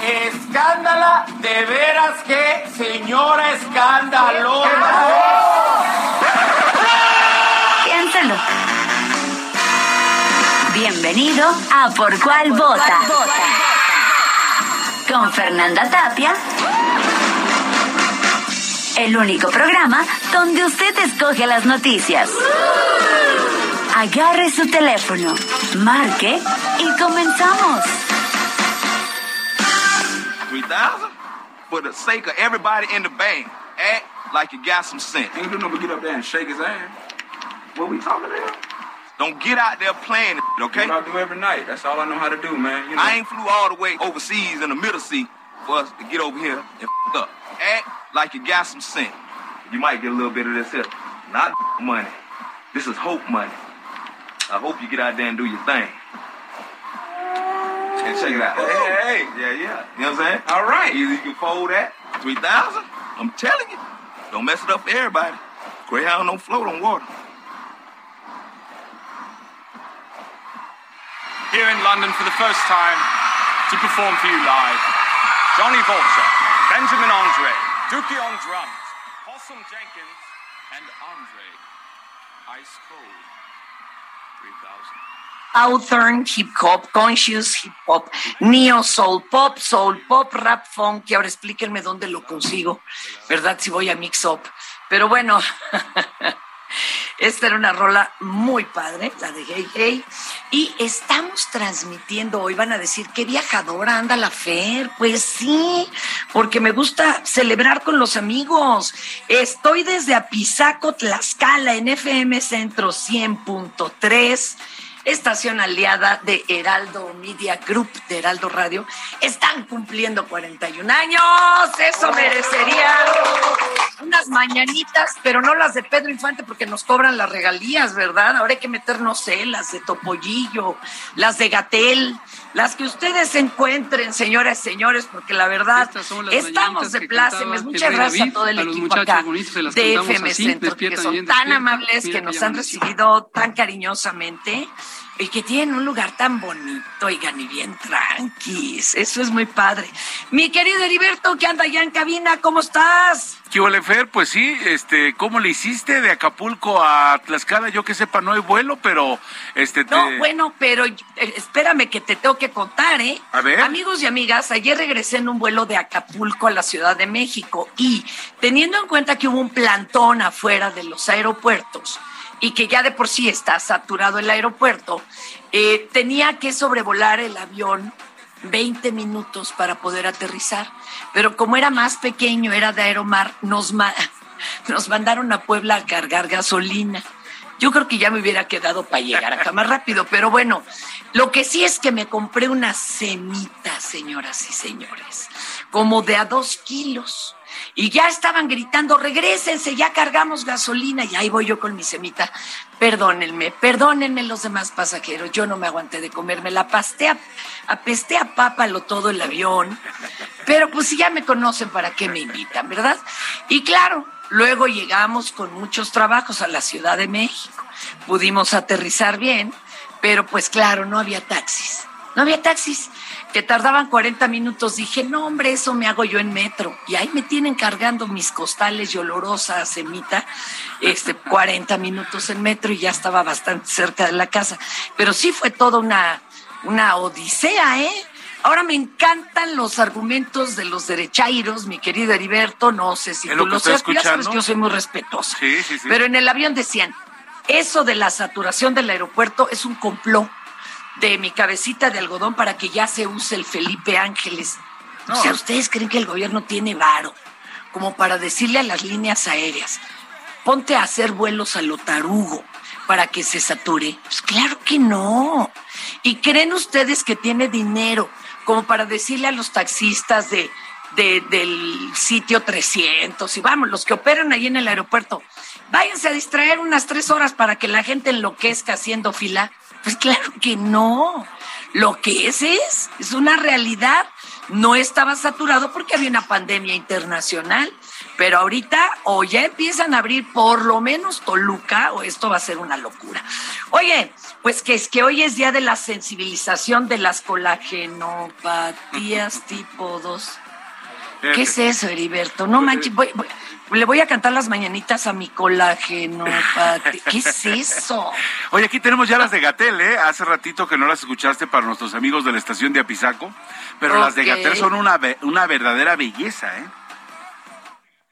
Escándala, de veras que señora escándalo. Piénselo. Bienvenido a Por Cuál Vota. Con Fernanda Tapia. El único programa donde usted escoge las noticias. Agarre su teléfono, marque y comenzamos. 3000 For the sake of everybody in the bank. act like you got some sense. Ain't do no but get up there and shake his hand. What we talking about? Don't get out there playing, okay? What I do every night. That's all I know how to do, man. You know. I ain't flew all the way overseas in the middle sea for us to get over here and up. Act like you got some sense. You might get a little bit of this here. Not money. This is hope money. I hope you get out there and do your thing. And check it out. Hey, hey, hey. Yeah, yeah. You know what I'm saying? All right. Either you can fold that, 3000 I'm telling you. Don't mess it up for everybody. Greyhound don't float on water. here in London for the first time to perform for you live. Johnny Vulture, Benjamin Andre, Dookie on drums, Possum Jenkins, and Andre Ice Cold 3000. Southern hip hop, conscious hip hop, neo soul pop, soul pop, rap funk, y ahora explíquenme dónde lo consigo, ¿verdad? Si voy a mix up. Pero bueno, esta era una rola muy padre, la de Hey Hey, y estamos transmitiendo hoy, van a decir, qué viajadora anda la Fer, pues sí, porque me gusta celebrar con los amigos. Estoy desde Apizaco, Tlaxcala, en FM Centro 100.3 estación aliada de Heraldo Media Group, de Heraldo Radio, están cumpliendo 41 años. Eso merecería unas mañanitas, pero no las de Pedro Infante porque nos cobran las regalías, ¿verdad? Ahora hay que meter, no sé, las de Topollillo, las de Gatel, las que ustedes encuentren, señoras y señores, porque la verdad, estamos de plácemes. Muchas gracias a todo el a equipo acá de FM así, Centro, que son tan amables, Mira que nos han recibido tan cariñosamente y que tienen un lugar tan bonito, oigan, y bien tranquis. Eso es muy padre. Mi querido Heriberto, que anda allá en cabina, ¿cómo estás? ¿Qué Fer? Pues sí, este, ¿cómo le hiciste de Acapulco a Tlaxcala? Yo que sepa, no hay vuelo, pero este te... No, bueno, pero eh, espérame que te tengo que contar, ¿eh? A ver. Amigos y amigas, ayer regresé en un vuelo de Acapulco a la Ciudad de México y teniendo en cuenta que hubo un plantón afuera de los aeropuertos y que ya de por sí está saturado el aeropuerto, eh, tenía que sobrevolar el avión 20 minutos para poder aterrizar. Pero como era más pequeño, era de Aeromar, nos, ma- nos mandaron a Puebla a cargar gasolina. Yo creo que ya me hubiera quedado para llegar acá más rápido, pero bueno, lo que sí es que me compré una semita, señoras y señores, como de a dos kilos. Y ya estaban gritando, regresense, ya cargamos gasolina. Y ahí voy yo con mi semita. Perdónenme, perdónenme los demás pasajeros. Yo no me aguanté de comerme. La pasté a, apesté a pápalo todo el avión. Pero pues si ya me conocen, ¿para qué me invitan, verdad? Y claro, luego llegamos con muchos trabajos a la Ciudad de México. Pudimos aterrizar bien, pero pues claro, no había taxis. No había taxis que tardaban 40 minutos. Dije, no, hombre, eso me hago yo en metro. Y ahí me tienen cargando mis costales y olorosa semita, este, 40 minutos en metro y ya estaba bastante cerca de la casa. Pero sí fue toda una, una odisea, ¿eh? Ahora me encantan los argumentos de los derechairos, mi querido Heriberto, no sé si ¿Es tú lo lo sabes, ya sabes que yo soy muy respetuosa. Sí, sí, sí. Pero en el avión decían, eso de la saturación del aeropuerto es un complot de mi cabecita de algodón para que ya se use el Felipe Ángeles. O sea, ¿ustedes creen que el gobierno tiene varo como para decirle a las líneas aéreas, ponte a hacer vuelos a lo tarugo para que se sature? Pues claro que no. ¿Y creen ustedes que tiene dinero como para decirle a los taxistas de, de- del sitio 300 y vamos, los que operan ahí en el aeropuerto, váyanse a distraer unas tres horas para que la gente enloquezca haciendo fila? Pues claro que no. Lo que es es, es una realidad. No estaba saturado porque había una pandemia internacional, pero ahorita o ya empiezan a abrir por lo menos Toluca o esto va a ser una locura. Oye, pues que es que hoy es día de la sensibilización de las colagenopatías tipo 2. ¿Qué es eso, Heriberto? No manches, voy- voy- le voy a cantar las mañanitas a mi colágenopatía. ¿Qué es eso? Oye, aquí tenemos ya las de Gatel, ¿eh? Hace ratito que no las escuchaste para nuestros amigos de la estación de Apizaco, pero las de. Gatel son una, una verdadera belleza, ¿eh?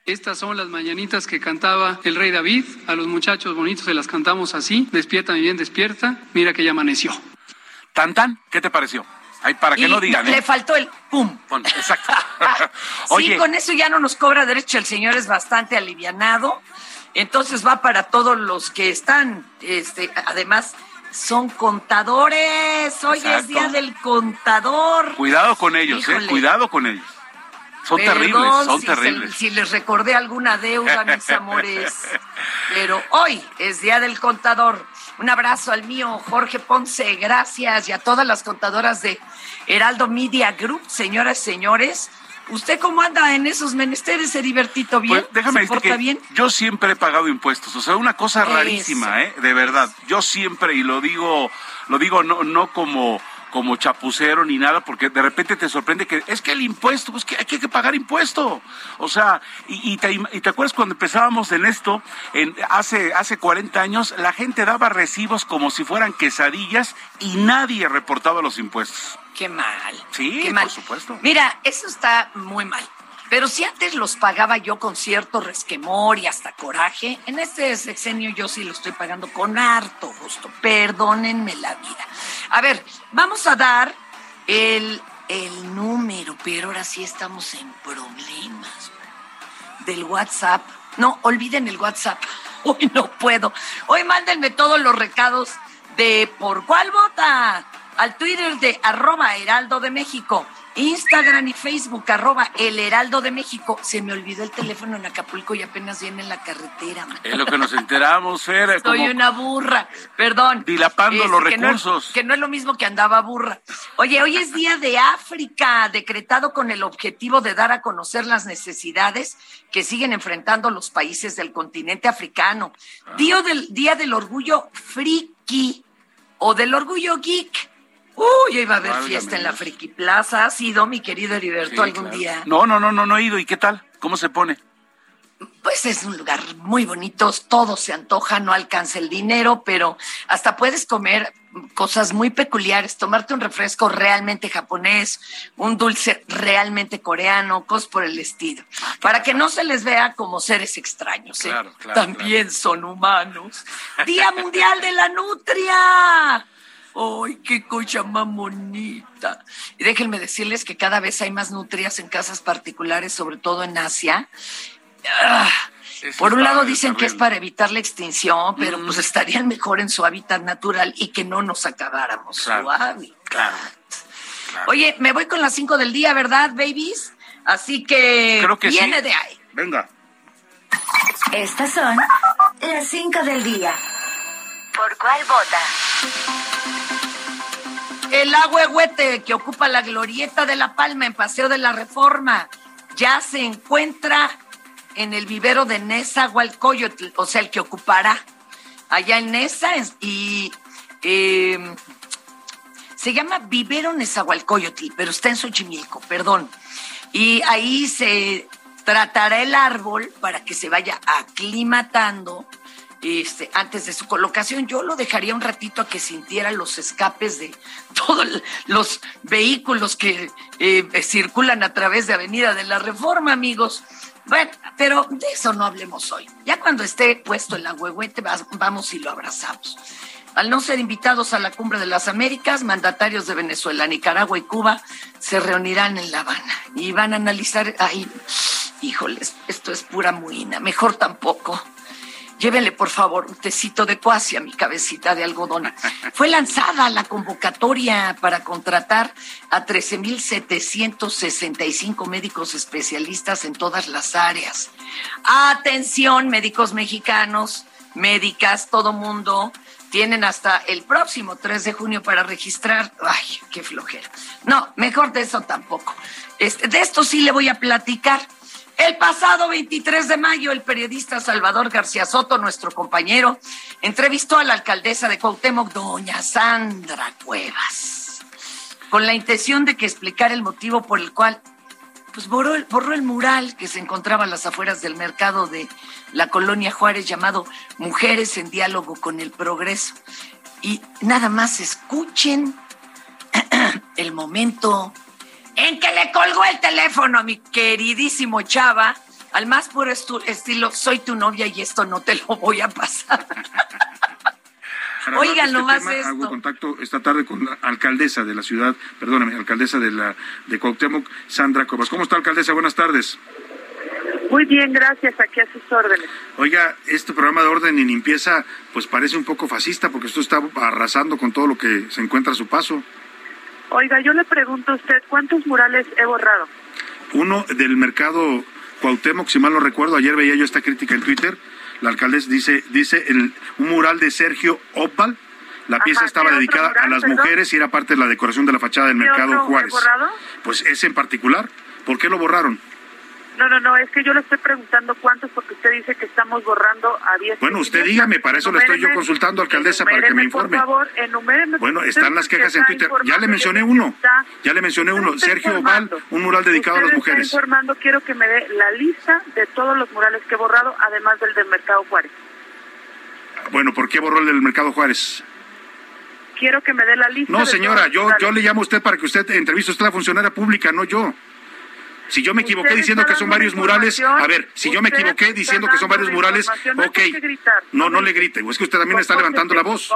Estas son las mañanitas que cantaba el rey David. A los muchachos bonitos se las cantamos así. Despierta, mi bien, despierta. Mira que ya amaneció. Tan tan, ¿qué te pareció? Ay, para que Y no digan, Le ¿eh? faltó el pum. Exacto. sí, con eso ya no nos cobra derecho. El señor es bastante alivianado. Entonces va para todos los que están, este, además, son contadores. Hoy es día del contador. cuidado con ellos, ¿eh? Cuidado con ellos. Son Perdón terribles, son si se- terribles. si les recordé alguna deuda, mis amores. Pero hoy es Día del Contador. Un abrazo al mío, Jorge Ponce, gracias. Y a todas las contadoras de Heraldo Media Group, señoras y señores. ¿Usted cómo anda en esos menesteres, Heribertito? ¿Bien? Pues déjame ¿Se decirte porta que bien? yo siempre he pagado impuestos, o sea, una cosa Eso. rarísima, ¿eh? De verdad. Yo siempre, y lo digo, lo digo no, no como como chapucero ni nada, porque de repente te sorprende que es que el impuesto, pues que hay que pagar impuesto. O sea, y, y te, y te acuerdas cuando empezábamos en esto, en, hace, hace 40 años, la gente daba recibos como si fueran quesadillas y nadie reportaba los impuestos. Qué mal. Sí, Qué mal. por supuesto. Mira, eso está muy mal. Pero si antes los pagaba yo con cierto resquemor y hasta coraje, en este sexenio yo sí lo estoy pagando con harto gusto. Perdónenme la vida. A ver, vamos a dar el, el número, pero ahora sí estamos en problemas del WhatsApp. No, olviden el WhatsApp. Hoy no puedo. Hoy mándenme todos los recados de por cuál vota. Al Twitter de arroba Heraldo de México. Instagram y Facebook arroba El Heraldo de México. Se me olvidó el teléfono en Acapulco y apenas viene en la carretera. Es lo que nos enteramos, Fer. Soy como una burra, perdón. Dilapando Este, los que no- recursos. que no es lo mismo que andaba burra. Oye, hoy es Día de África, decretado con el objetivo de dar a conocer las necesidades que siguen enfrentando los países del continente africano. Día del, día del Orgullo Friki o del Orgullo Geek. Uy, iba a haber Válgame fiesta en la. Friki Plaza. ¿Ha sido, mi querido Heriberto, Sí, algún claro. día? No, no, no, no, no he ido. ¿Y qué tal? ¿Cómo se pone? Pues es un lugar muy bonito, todo se antoja, no alcanza el dinero, pero hasta puedes comer cosas muy peculiares, tomarte un refresco realmente japonés, un dulce realmente coreano, cosas por el estilo, para que no se les vea como seres extraños. ¿eh? Claro, claro, También son humanos. Día Mundial de la Nutria. ¡Ay, qué cosa más bonita! Y déjenme decirles que cada vez hay más nutrias en casas particulares, sobre todo en Asia. Ah, Eso por un lado dicen que es para evitar la extinción, pero pues estarían mejor en su hábitat natural y que no nos acabáramos Claro. su hábitat. Claro. Oye, me voy con las 5 del día, ¿verdad, babies? Así que Creo que viene sí. de ahí. Venga. Estas son las 5 del día. ¿Por cuál vota? El agüehuete que ocupa la glorieta de La Palma en Paseo de la Reforma ya se encuentra en el vivero de Nezahualcóyotl, o sea, el que ocupará allá en Nesa es- y eh, se llama Vivero Nezahualcóyotl, pero está en Xochimilco, perdón. Y ahí se tratará el árbol para que se vaya aclimatando este, antes de su colocación. Yo lo dejaría un ratito a que sintiera los escapes de todos los vehículos que eh, circulan a través de Avenida de la Reforma, amigos. Bueno, pero de eso no hablemos hoy. Ya cuando esté puesto el agüehuete, vamos y lo abrazamos. Al no ser invitados a la Cumbre de las Américas, mandatarios de Venezuela, Nicaragua y Cuba se reunirán en La Habana y van a analizar, ay, híjoles, esto es pura muina, mejor tampoco. Llévenle, por favor, un tecito de cuasi a mi cabecita de algodón. Fue lanzada la convocatoria para contratar a 13.765 médicos especialistas en todas las áreas. Atención, médicos mexicanos, médicas, todo mundo tienen hasta el próximo 3 de junio para registrar. Ay, qué flojera. No, mejor de eso tampoco. Este, de esto sí le voy a platicar. El pasado 23 de mayo, el periodista Salvador García Soto, nuestro compañero, entrevistó a la alcaldesa de Cuauhtémoc, doña Sandra Cuevas, con la intención de que explicara el motivo por el cual pues borró, borró el mural que se encontraba a las afueras del mercado de la colonia Juárez llamado Mujeres en Diálogo con el Progreso. Y nada más escuchen el momento en que le colgó el teléfono a mi queridísimo Chava, al más puro estilo, soy tu novia y esto no te lo voy a pasar. Oigan, lo este más esto. Hago contacto esta tarde con la alcaldesa de la ciudad, perdóname, alcaldesa de la de Cuauhtémoc, Sandra Cobas. ¿Cómo está, alcaldesa? Buenas tardes. Muy bien, gracias. Aquí a sus órdenes. Oiga, este programa de orden y limpieza, pues parece un poco fascista, porque esto está arrasando con todo lo que se encuentra a su paso. Oiga, yo le pregunto a usted, ¿cuántos murales he borrado? Uno del mercado Cuauhtémoc, si mal no recuerdo, ayer veía yo esta crítica en Twitter, la alcaldesa dice, dice el, un mural de Sergio Opal, la pieza estaba dedicada a las mujeres y era parte de la decoración de la fachada del mercado Juárez. Borrado? Pues ese en particular, ¿por qué lo borraron? No, no, no, es que yo le estoy preguntando cuántos porque usted dice que estamos borrando a 10. Bueno, usted dígame, para eso le estoy yo consultando, alcaldesa, para que me informe. Por favor, enuméreme. Bueno, están las quejas en Twitter. Ya le mencioné uno. Ya le mencioné uno. Sergio Oval, un mural dedicado a las mujeres. Está informando, quiero que me dé la lista de todos los murales que he borrado, además del del Mercado Juárez. Bueno, ¿por qué borró el del Mercado Juárez? Quiero que me dé la lista. No, señora, yo, yo le llamo a usted para que usted entreviste. Usted la funcionaria pública, no yo. Si yo me equivoqué diciendo que son varios murales, a ver, si yo me equivoqué diciendo que son varios murales, ok. No, no le grite, es que usted también está levantando la voz.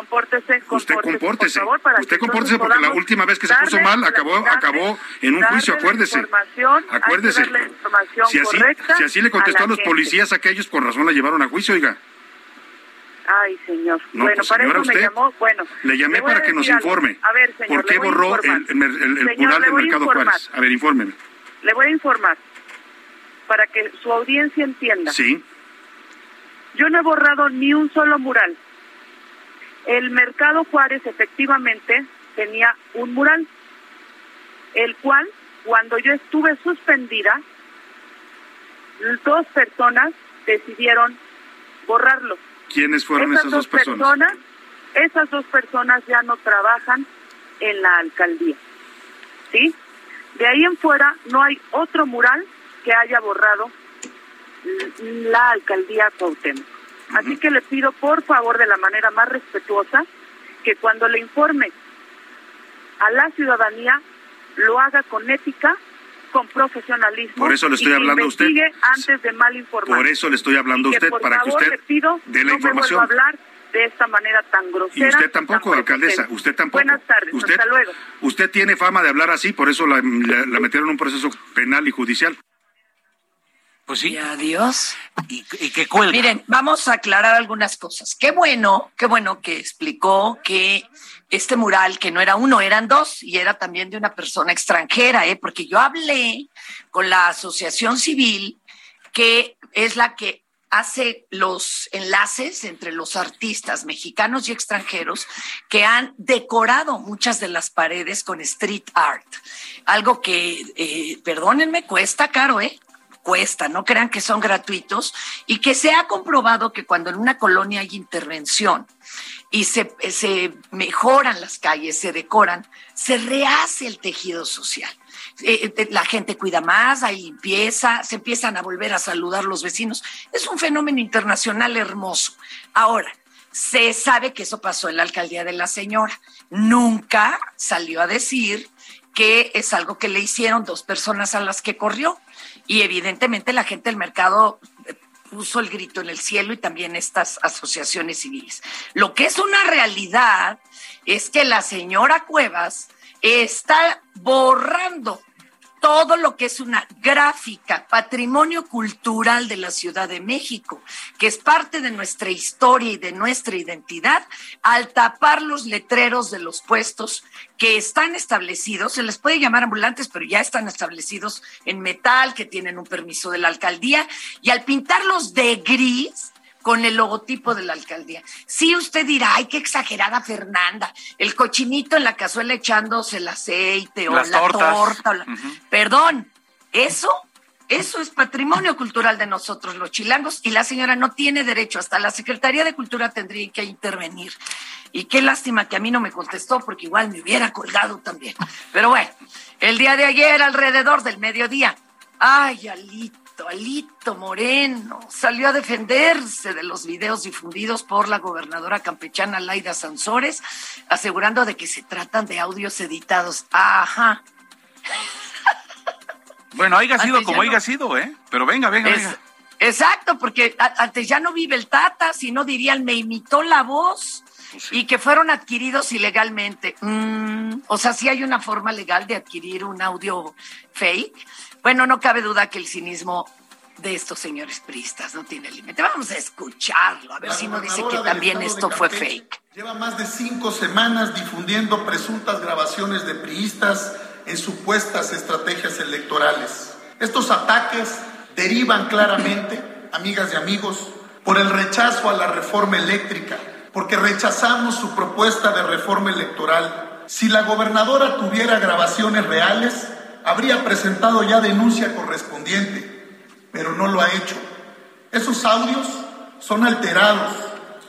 Usted compórtese. Usted compórtese porque la última vez que se puso mal acabó acabó en un juicio, acuérdese. Acuérdese. Si así, si así le contestó a, los policías aquellos, por razón la llevaron a juicio, oiga. Ay, señor. bueno, pues, para eso me llamó. Bueno, le llamé para que nos informe. A ver, señor, ¿Por qué borró el, el, mural del Mercado Juárez? A ver, infórmeme. Le voy a informar para que su audiencia entienda. Sí. Yo no he borrado ni un solo mural. El Mercado Juárez efectivamente tenía un mural, el cual, cuando yo estuve suspendida, dos personas decidieron borrarlo. ¿Quiénes fueron esas, dos personas? Esas dos personas ya no trabajan en la alcaldía. ¿Sí? De ahí en fuera no hay otro mural que haya borrado la alcaldía Cuauhtémoc. Así que le pido por favor de la manera más respetuosa que cuando le informe a la ciudadanía lo haga con ética, con profesionalismo. Por eso le estoy hablando a usted. antes de mal informar. Por eso le estoy hablando a usted para que usted dé la información. hablar de esta manera tan grosera. Y usted tampoco, alcaldesa, usted tampoco. Buenas tardes, usted, hasta luego. Usted tiene fama de hablar así, por eso la, metieron en un proceso penal y judicial. Pues sí. Y adiós. Y, y que cuelga. Miren, vamos a aclarar algunas cosas. Qué bueno, qué bueno que explicó que este mural, que no era uno, eran dos, y era también de una persona extranjera, ¿eh? porque yo hablé con la asociación civil, que es la que hace los enlaces entre los artistas mexicanos y extranjeros que han decorado muchas de las paredes con street art. Algo que, eh, perdónenme, cuesta caro, ¿eh? Cuesta, no crean que son gratuitos y que se ha comprobado que cuando en una colonia hay intervención y se, se mejoran las calles, se decoran, se rehace el tejido social eh, eh, la gente cuida más, hay limpieza, se empiezan a volver a saludar los vecinos. Es un fenómeno internacional hermoso. Ahora, se sabe que eso pasó en la alcaldía de la señora. Nunca salió a decir que es algo que le hicieron dos personas a las que corrió. Y evidentemente la gente del mercado eh, puso el grito en el cielo y también estas asociaciones civiles. Lo que es una realidad es que la señora Cuevas está borrando todo lo que es una gráfica, patrimonio cultural de la Ciudad de México, que es parte de nuestra historia y de nuestra identidad, al tapar los letreros de los puestos que están establecidos, se les puede llamar ambulantes, pero ya están establecidos en metal, que tienen un permiso de la alcaldía, y al pintarlos de gris, con el logotipo de la alcaldía. Sí, usted dirá, ay, qué exagerada Fernanda, el cochinito en la cazuela echándose el aceite o la torta. Perdón, eso, eso es patrimonio cultural de nosotros los chilangos y la señora no tiene derecho, hasta la Secretaría de Cultura tendría que intervenir. Y qué lástima que a mí no me contestó porque igual me hubiera colgado también. Pero bueno, el día de ayer alrededor del mediodía, ay, Alito Alito Moreno salió a defenderse de los videos difundidos por la gobernadora campechana Laida Sansores, asegurando de que se tratan de audios editados. Ajá. Bueno, haya sido como haya sido, ¿eh? Pero venga, venga, venga. Exacto, porque antes ya no vive el Tata, si no dirían me imitó la voz. Y que fueron adquiridos ilegalmente. Mm, o sea, sí hay una forma legal de adquirir un audio fake. Bueno, no cabe duda que el cinismo de estos señores pristas no tiene límite. Vamos a escucharlo, a ver si no dice que también esto fue fake. Lleva más de cinco semanas difundiendo presuntas grabaciones de priistas en supuestas estrategias electorales. Estos ataques derivan claramente, amigas y amigos, por el rechazo a la reforma eléctrica, porque rechazamos su propuesta de reforma electoral. Si la gobernadora tuviera grabaciones reales, habría presentado ya denuncia correspondiente, pero no lo ha hecho. Esos audios son alterados,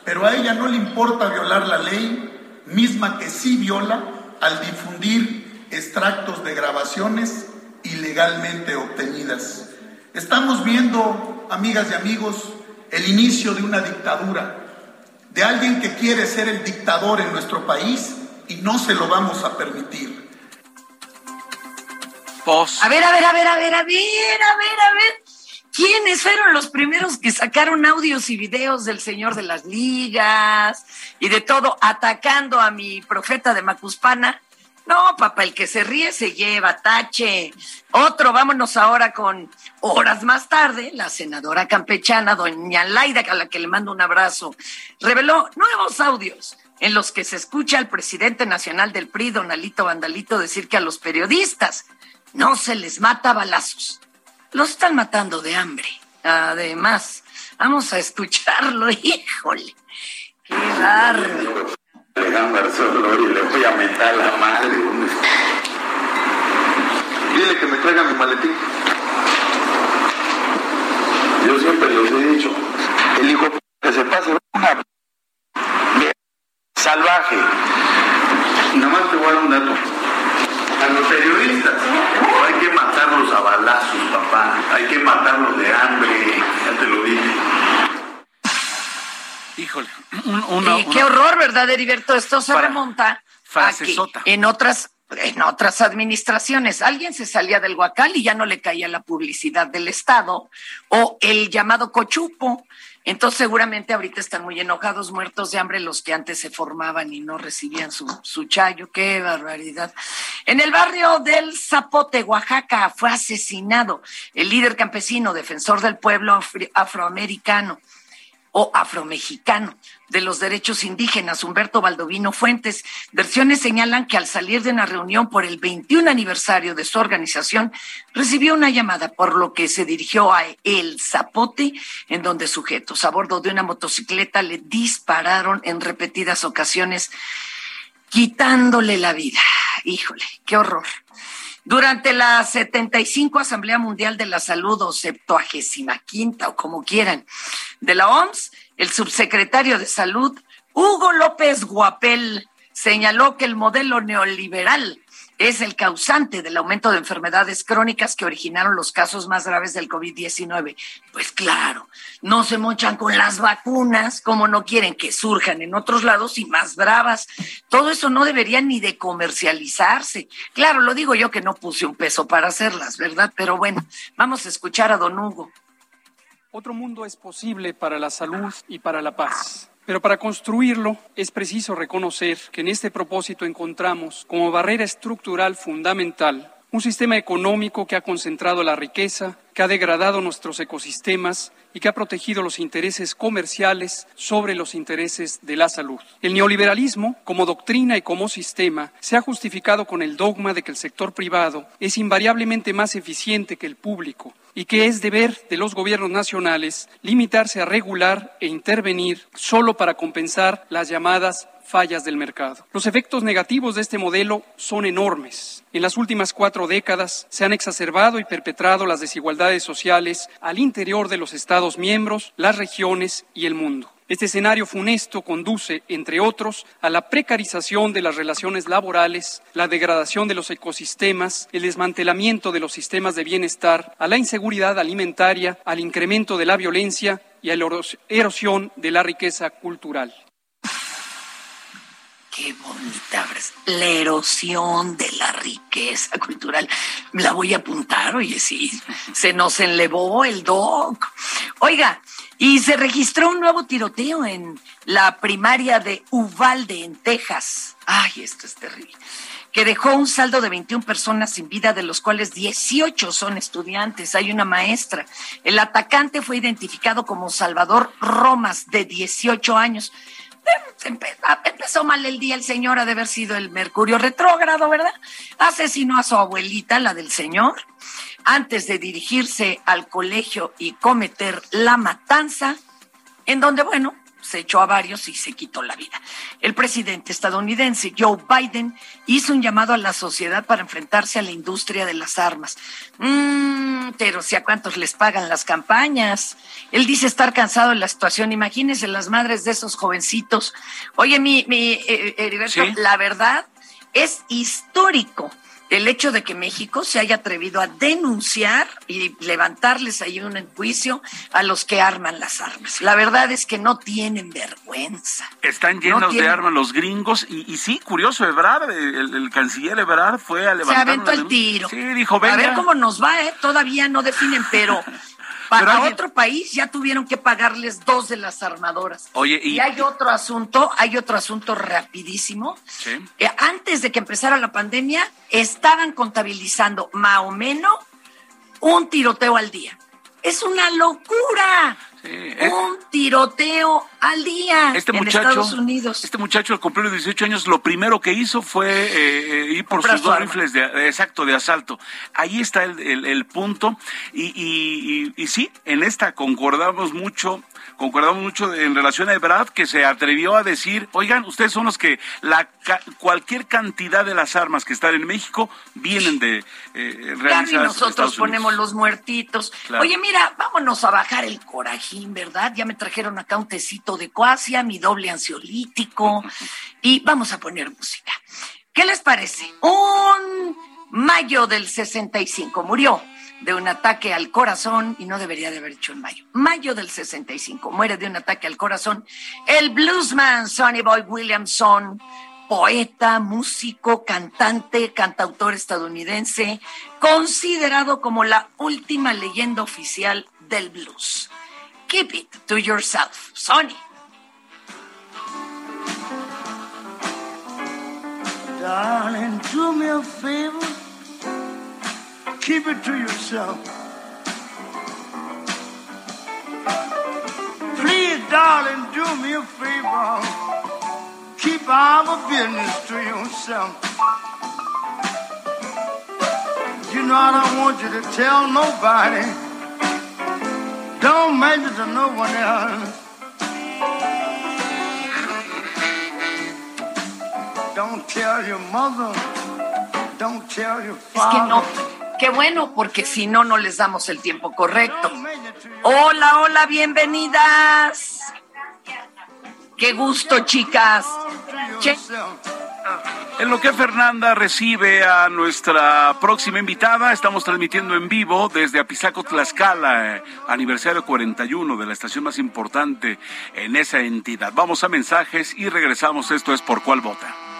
pero a ella no le importa violar la ley, misma que sí viola al difundir extractos de grabaciones ilegalmente obtenidas. Estamos viendo, amigas y amigos, el inicio de una dictadura, de alguien que quiere ser el dictador en nuestro país y no se lo vamos a permitir. A ver, a ver, a ver, a ver, a ver, a ver, a ver. ¿Quiénes fueron los primeros que sacaron audios y videos del Señor de las Ligas y de todo, atacando a mi profeta de Macuspana? No, papá, el que se ríe se lleva, tache. Otro, vámonos ahora con horas más tarde, la senadora campechana, doña Laida, a la que le mando un abrazo, reveló nuevos audios en los que se escucha al presidente nacional del PRI, don Alito Vandalito, decir que a los periodistas no se les mata balazos. Los están matando de hambre. Además, vamos a escucharlo, híjole. Qué bárbaro. Y le voy a meter la madre. Dile que me traiga mi maletín. Yo siempre les he dicho, el hijo que se pase una salvaje. Nada más te voy a dar un dato a los periodistas. hay que matarlos a balazos, papá. Hay que matarlos de hambre. Ya te lo dije. Híjole, qué horror, ¿verdad, Heriberto? Esto se remonta a que en otras en otras administraciones alguien se salía del guacal y ya no le caía la publicidad del Estado o el llamado cochupo entonces seguramente ahorita están muy enojados, muertos de hambre los que antes se formaban y no recibían su, su chayo. ¡Qué barbaridad! En el barrio del Zapote, Oaxaca, fue asesinado el líder campesino, defensor del pueblo afroamericano o afromexicano de los derechos indígenas, Humberto Baldovino Fuentes. Versiones señalan que al salir de una reunión por el 21 aniversario de su organización, recibió una llamada, por lo que se dirigió a El Zapote, en donde sujetos a bordo de una motocicleta le dispararon en repetidas ocasiones, quitándole la vida. Híjole, qué horror. Durante la 75 Asamblea Mundial de la Salud o 75 o como quieran de la OMS, el subsecretario de Salud, Hugo López Guapel, señaló que el modelo neoliberal es el causante del aumento de enfermedades crónicas que originaron los casos más graves del COVID-19. Pues claro, no se mochan con las vacunas como no quieren que surjan en otros lados y más bravas. Todo eso no debería ni de comercializarse. Claro, lo digo yo que no puse un peso para hacerlas, ¿verdad? Pero bueno, vamos a escuchar a don Hugo. Otro mundo es posible para la salud y para la paz. Pero para construirlo es preciso reconocer que en este propósito encontramos como barrera estructural fundamental un sistema económico que ha concentrado la riqueza, que ha degradado nuestros ecosistemas y que ha protegido los intereses comerciales sobre los intereses de la salud. El neoliberalismo, como doctrina y como sistema, se ha justificado con el dogma de que el sector privado es invariablemente más eficiente que el público y que es deber de los gobiernos nacionales limitarse a regular e intervenir solo para compensar las llamadas fallas del mercado. Los efectos negativos de este modelo son enormes. En las últimas cuatro décadas se han exacerbado y perpetrado las desigualdades sociales al interior de los Estados miembros, las regiones y el mundo. Este escenario funesto conduce, entre otros, a la precarización de las relaciones laborales, la degradación de los ecosistemas, el desmantelamiento de los sistemas de bienestar, a la inseguridad alimentaria, al incremento de la violencia y a la erosión de la riqueza cultural. Qué bonita La erosión de la riqueza cultural. La voy a apuntar, oye, sí. Se nos enlevó el doc. Oiga, y se registró un nuevo tiroteo en la primaria de Uvalde, en Texas. Ay, esto es terrible. Que dejó un saldo de 21 personas sin vida, de los cuales 18 son estudiantes. Hay una maestra. El atacante fue identificado como Salvador Romas, de 18 años. Empezó mal el día el señor, ha de haber sido el Mercurio retrógrado, ¿verdad? Asesinó a su abuelita, la del señor, antes de dirigirse al colegio y cometer la matanza, en donde, bueno, se echó a varios y se quitó la vida. El presidente estadounidense Joe Biden hizo un llamado a la sociedad para enfrentarse a la industria de las armas. Mm, pero si a cuántos les pagan las campañas. Él dice estar cansado de la situación. Imagínense las madres de esos jovencitos. Oye, mi, mi eh, la verdad es histórico el hecho de que México se haya atrevido a denunciar y levantarles ahí un juicio a los que arman las armas. La verdad es que no tienen vergüenza. Están llenos de armas los gringos y, sí, curioso, Ebrard, el, canciller Ebrard fue a levantar... Se aventó el tiro. Sí, dijo, venga. A ver cómo nos va, ¿eh? Todavía no definen, pero para otro país ya tuvieron que pagarles dos de las armadoras. Oye, y, hay otro asunto, hay otro asunto rapidísimo. ¿Sí? Eh, antes de que empezara la pandemia, estaban contabilizando más o menos un tiroteo al día. Es una locura. Un tiroteo al día este en muchacho, Estados Unidos. Este muchacho al cumplir los 18 años, lo primero que hizo fue eh, eh, ir por sus dos rifles de, exacto de asalto. Ahí está el, el, punto. Y, y, y, sí, en esta concordamos mucho concordamos mucho en relación a Ebrard, que se atrevió a decir, oigan, ustedes son los que la cualquier cantidad de las armas que están en México vienen de eh, y nosotros ponemos los muertitos. Oye, mira, vámonos a bajar el corajín, ¿verdad? Ya me trajeron acá un tecito de cuasia, mi doble ansiolítico, y vamos a poner música. ¿Qué les parece? Un mayo del 65 murió de un ataque al corazón y no debería de haber hecho en mayo. Mayo del 65, muere de un ataque al corazón el bluesman Sonny Boy Williamson, poeta, músico, cantante, cantautor estadounidense, considerado como la última leyenda oficial del blues. Keep it to yourself, Sonny. Darling, do me a favor. Keep it to yourself. Please, darling, do me a favor. Keep our business to yourself. You know I don't want you to tell nobody. Don't mention to no one else. Don't tell your mother. Don't tell your father. Qué bueno, porque si no, no les damos el tiempo correcto. Hola, hola, bienvenidas. Qué gusto, chicas. En lo que Fernanda recibe a nuestra próxima invitada, estamos transmitiendo en vivo desde Apizaco, Tlaxcala, eh, aniversario 41 de la estación más importante en esa entidad. Vamos a mensajes y regresamos. Esto es Por Cuál Vota.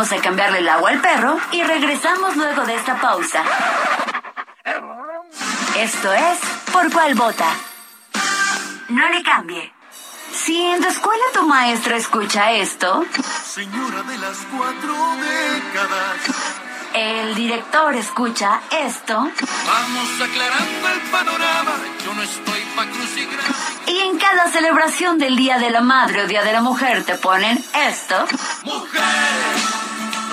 Vamos a cambiarle el agua al perro y regresamos luego de esta pausa. Esto es Por cuál vota. No le cambie. Si en tu escuela tu maestra escucha esto, Señora de las cuatro décadas. el director escucha esto Vamos aclarando el panorama. Yo no estoy pa' y en cada celebración del Día de la Madre o Día de la Mujer te ponen esto, Lo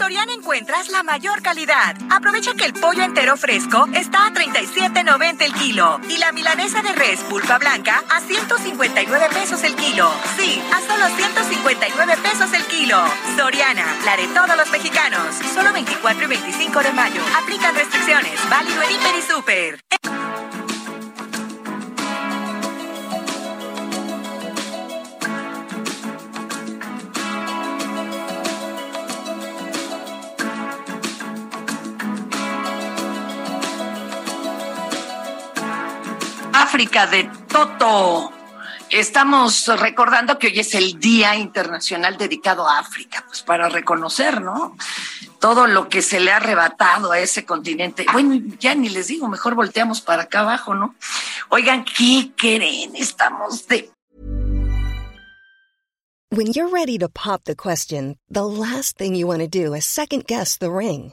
Soriana encuentras la mayor calidad. Aprovecha que el pollo entero fresco está a 37.90 el kilo y la milanesa de res pulpa blanca a 159 pesos el kilo. Sí, a solo 159 pesos el kilo. Soriana, la de todos los mexicanos. Solo 24 y 25 de mayo. Aplican restricciones. Válido en Hiper y Super. De Toto. Estamos recordando que hoy es el Día Internacional dedicado a África, pues para reconocer, ¿no? Todo lo que se le ha arrebatado a ese continente. Bueno, ya ni les digo, mejor volteamos para acá abajo, ¿no? Oigan, ¿qué creen? Estamos de When you're ready to pop the question, the last thing you want to do is second guess the ring.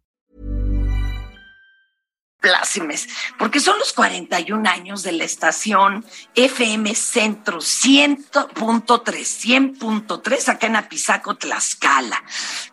Plácimes, porque son los 41 años de la estación FM Centro 100.3, 100.3 acá en Apizaco, Tlaxcala.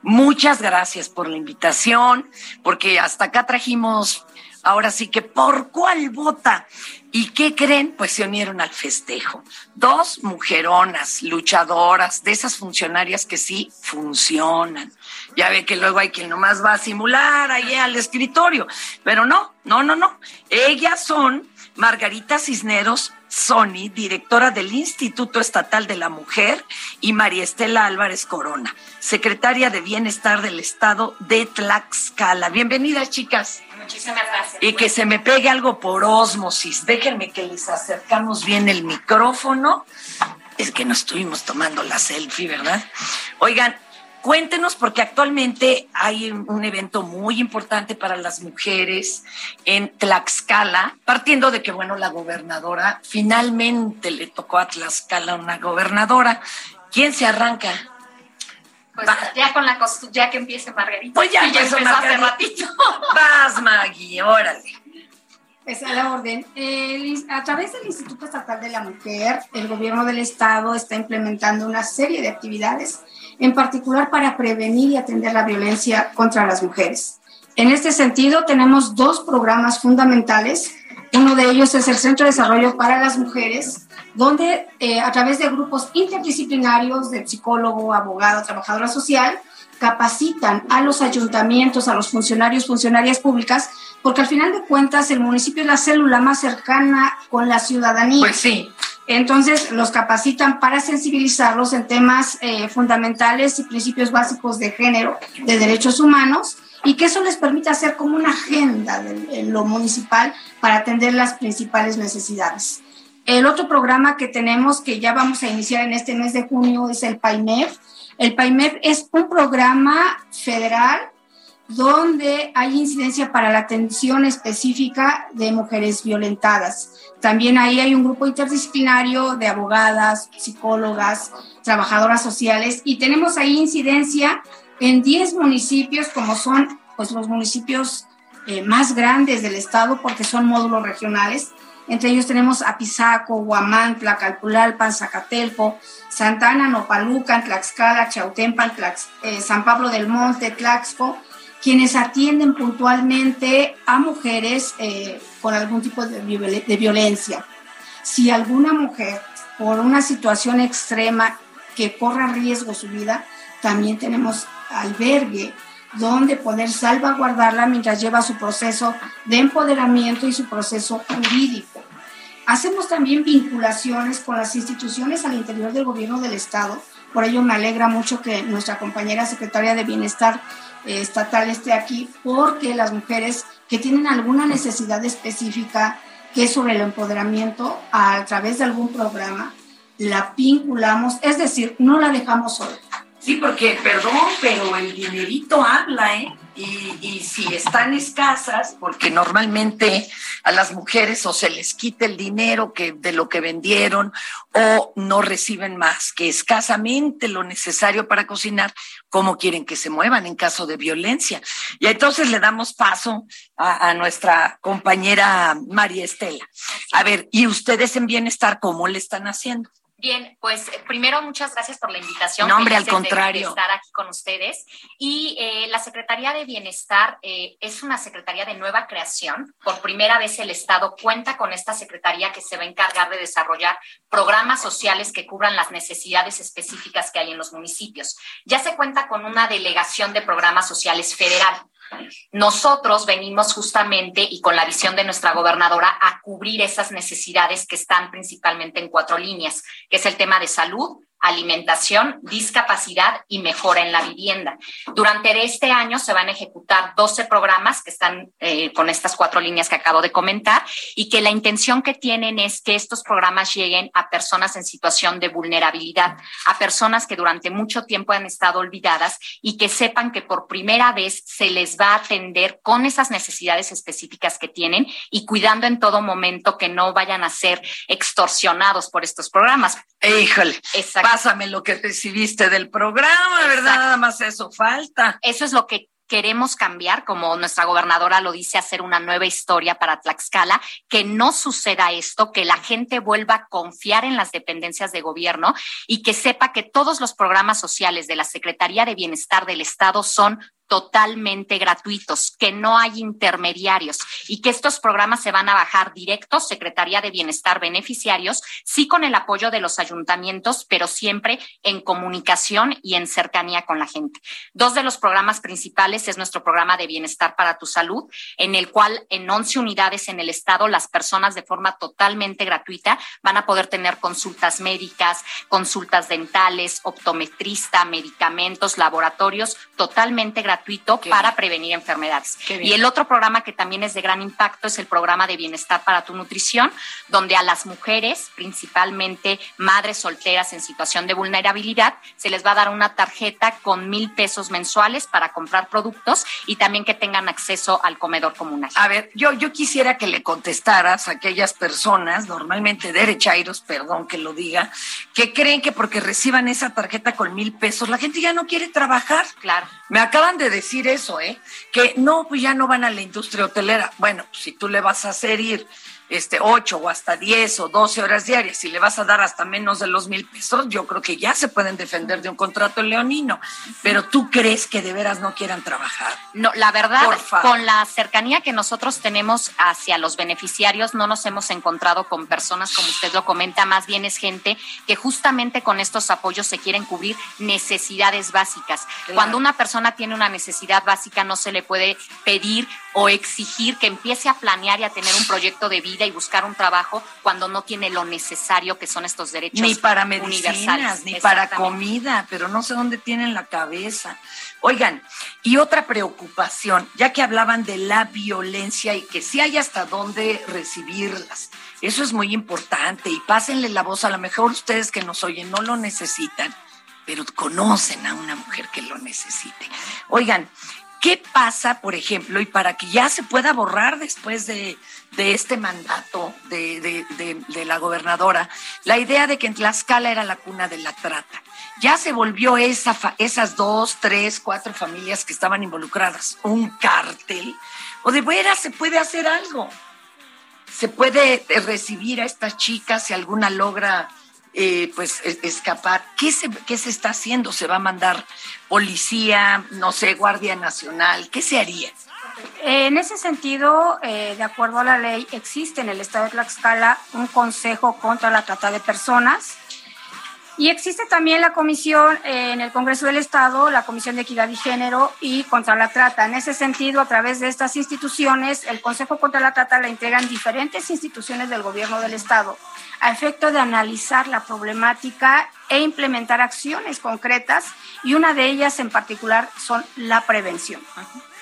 Muchas gracias por la invitación, porque hasta acá trajimos, ahora sí que, ¿por cuál vota? ¿Y qué creen? Pues se unieron al festejo. Dos mujeronas, luchadoras, de esas funcionarias que sí funcionan. Ya ve que luego hay quien nomás va a simular ahí al escritorio, pero no, no, no, no. Ellas son Margarita Cisneros Sony, directora del Instituto Estatal de la Mujer, y María Estela Álvarez Corona, secretaria de Bienestar del Estado de Tlaxcala. Bienvenidas, chicas. Muchísimas gracias. Y que se me pegue algo por ósmosis. Déjenme que les acercamos bien el micrófono. Es que no estuvimos tomando la selfie, ¿verdad? Oigan, cuéntenos porque actualmente hay un evento muy importante para las mujeres en Tlaxcala, partiendo de que, bueno, la gobernadora, finalmente le tocó a Tlaxcala una gobernadora. ¿Quién se arranca? Pues ya con la ya que empiece Margarita. Pues ya Y empezó hace ratito. Vas, Maggie, órale. Pues a la orden. El a través del Instituto Estatal de la Mujer, el gobierno del estado está implementando una serie de actividades, en particular para prevenir y atender la violencia contra las mujeres. En este sentido, tenemos dos programas fundamentales. Uno de ellos es el Centro de Desarrollo para las Mujeres, donde eh, a través de grupos interdisciplinarios de psicólogo, abogado, trabajadora social, capacitan a los ayuntamientos, a los funcionarios, funcionarias públicas, porque al final de cuentas el municipio es la célula más cercana con la ciudadanía. Pues sí. Entonces los capacitan para sensibilizarlos en temas eh, fundamentales y principios básicos de género, de derechos humanos, y que eso les permite hacer como una agenda de, lo municipal para atender las principales necesidades. El otro programa que tenemos que ya vamos a iniciar en este mes de junio es el PAIMEF. El PAIMEF es un programa federal donde hay incidencia para la atención específica de mujeres violentadas. También ahí hay un grupo interdisciplinario de abogadas, psicólogas, trabajadoras sociales y tenemos ahí incidencia en 10 municipios como son pues los municipios eh, más grandes del estado porque son módulos regionales. Entre ellos tenemos Apizaco, Huamán, Tlacalpulalpan, Zacatelco, Santana, Nopalucan, Tlaxcala, Chautempan, eh, San Pablo del Monte, Tlaxco, quienes atienden puntualmente a mujeres eh, con algún tipo de, de violencia. Si alguna mujer por una situación extrema que corra riesgo su vida, también tenemos albergue donde poder salvaguardarla mientras lleva su proceso de empoderamiento y su proceso jurídico. Hacemos también vinculaciones con las instituciones al interior del gobierno del Estado. Por ello me alegra mucho que nuestra compañera secretaria de Bienestar eh, Estatal esté aquí, porque las mujeres que tienen alguna necesidad específica que es sobre el empoderamiento a través de algún programa, la vinculamos, es decir, no la dejamos sola Sí, porque, perdón, pero el dinerito habla, ¿eh? Y, si están escasas, porque normalmente a las mujeres o se les quita el dinero que, de lo que vendieron o no reciben más que escasamente lo necesario para cocinar, ¿cómo quieren que se muevan en caso de violencia? Y entonces le damos paso a, a nuestra compañera María Estela. A ver, ¿y ustedes en bienestar cómo le están haciendo? Bien, pues eh, primero muchas gracias por la invitación. No, hombre, al contrario. estar aquí con ustedes. Y eh, la Secretaría de Bienestar eh, es una secretaría de nueva creación. Por primera vez el Estado cuenta con esta secretaría que se va a encargar de desarrollar programas sociales que cubran las necesidades específicas que hay en los municipios. Ya se cuenta con una delegación de programas sociales federal. Nosotros venimos justamente y con la visión de nuestra gobernadora a cubrir esas necesidades que están principalmente en cuatro líneas, que es el tema de salud, alimentación, discapacidad y mejora en la vivienda. Durante este año se van a ejecutar 12 programas que están eh, con estas cuatro líneas que acabo de comentar y que la intención que tienen es que estos programas lleguen a personas en situación de vulnerabilidad, a personas que durante mucho tiempo han estado olvidadas y que sepan que por primera vez se les va a atender con esas necesidades específicas que tienen y cuidando en todo momento que no vayan a ser extorsionados por estos programas. Híjole. Exacto pásame lo que recibiste del programa, ¿verdad? Nada más eso falta. Eso es lo que queremos cambiar, como nuestra gobernadora lo dice, hacer una nueva historia para Tlaxcala, que no suceda esto, que la gente vuelva a confiar en las dependencias de gobierno y que sepa que todos los programas sociales de la Secretaría de Bienestar del Estado son totalmente gratuitos, que no hay intermediarios y que estos programas se van a bajar directos, Secretaría de Bienestar Beneficiarios, sí con el apoyo de los ayuntamientos, pero siempre en comunicación y en cercanía con la gente. Dos de los programas principales es nuestro programa de Bienestar para tu Salud, en el cual en 11 unidades en el estado las personas de forma totalmente gratuita van a poder tener consultas médicas, consultas dentales, optometrista, medicamentos, laboratorios totalmente gratuitos gratuito para prevenir enfermedades. Y el otro programa que también es de gran impacto es el programa de bienestar para tu nutrición, donde a las mujeres, principalmente madres solteras en situación de vulnerabilidad, se les va a dar una tarjeta con mil pesos mensuales para comprar productos y también que tengan acceso al comedor comunal. A ver, yo, yo quisiera que le contestaras a aquellas personas, normalmente derechairos, perdón que lo diga, que creen que porque reciban esa tarjeta con mil pesos, la gente ya no quiere trabajar. Claro. Me acaban de decir eso, ¿eh? Que no, pues ya no van a la industria hotelera. Bueno, si tú le vas a hacer ir este, 8 o hasta 10 o 12 horas diarias, si le vas a dar hasta menos de los mil pesos, yo creo que ya se pueden defender de un contrato leonino. Pero tú crees que de veras no quieran trabajar. No, la verdad, con la cercanía que nosotros tenemos hacia los beneficiarios, no nos hemos encontrado con personas, como usted lo comenta, más bien es gente que justamente con estos apoyos se quieren cubrir necesidades básicas. Cuando una persona tiene una necesidad básica, no se le puede pedir o exigir que empiece a planear y a tener un proyecto de vida y buscar un trabajo cuando no tiene lo necesario que son estos derechos ni para medicinas, ni para comida, pero no sé dónde tienen la cabeza. Oigan, y otra preocupación, ya que hablaban de la violencia y que si hay hasta dónde recibirlas. Eso es muy importante y pásenle la voz, a lo mejor ustedes que nos oyen no lo necesitan, pero conocen a una mujer que lo necesite. Oigan, ¿Qué pasa, por ejemplo, y para que ya se pueda borrar después de, este mandato de, la gobernadora, la idea de que en Tlaxcala era la cuna de la trata? Ya se volvió esa, esas dos, tres, cuatro familias que estaban involucradas, un cártel, o de veras se puede hacer algo. Se puede recibir a estas chicas si alguna logra eh, pues escapar. ¿Qué se, ¿Qué se está haciendo? ¿Se va a mandar policía, no sé, Guardia Nacional? ¿Qué se haría? En ese sentido, eh, de acuerdo a la ley, existe en el estado de Tlaxcala un consejo contra la trata de personas y existe también la comisión eh, en el Congreso del Estado, la Comisión de Equidad y Género y contra la trata. En ese sentido, a través de estas instituciones, el Consejo contra la Trata la entregan diferentes instituciones del gobierno del Estado a efecto de analizar la problemática e implementar acciones concretas y una de ellas en particular son la prevención.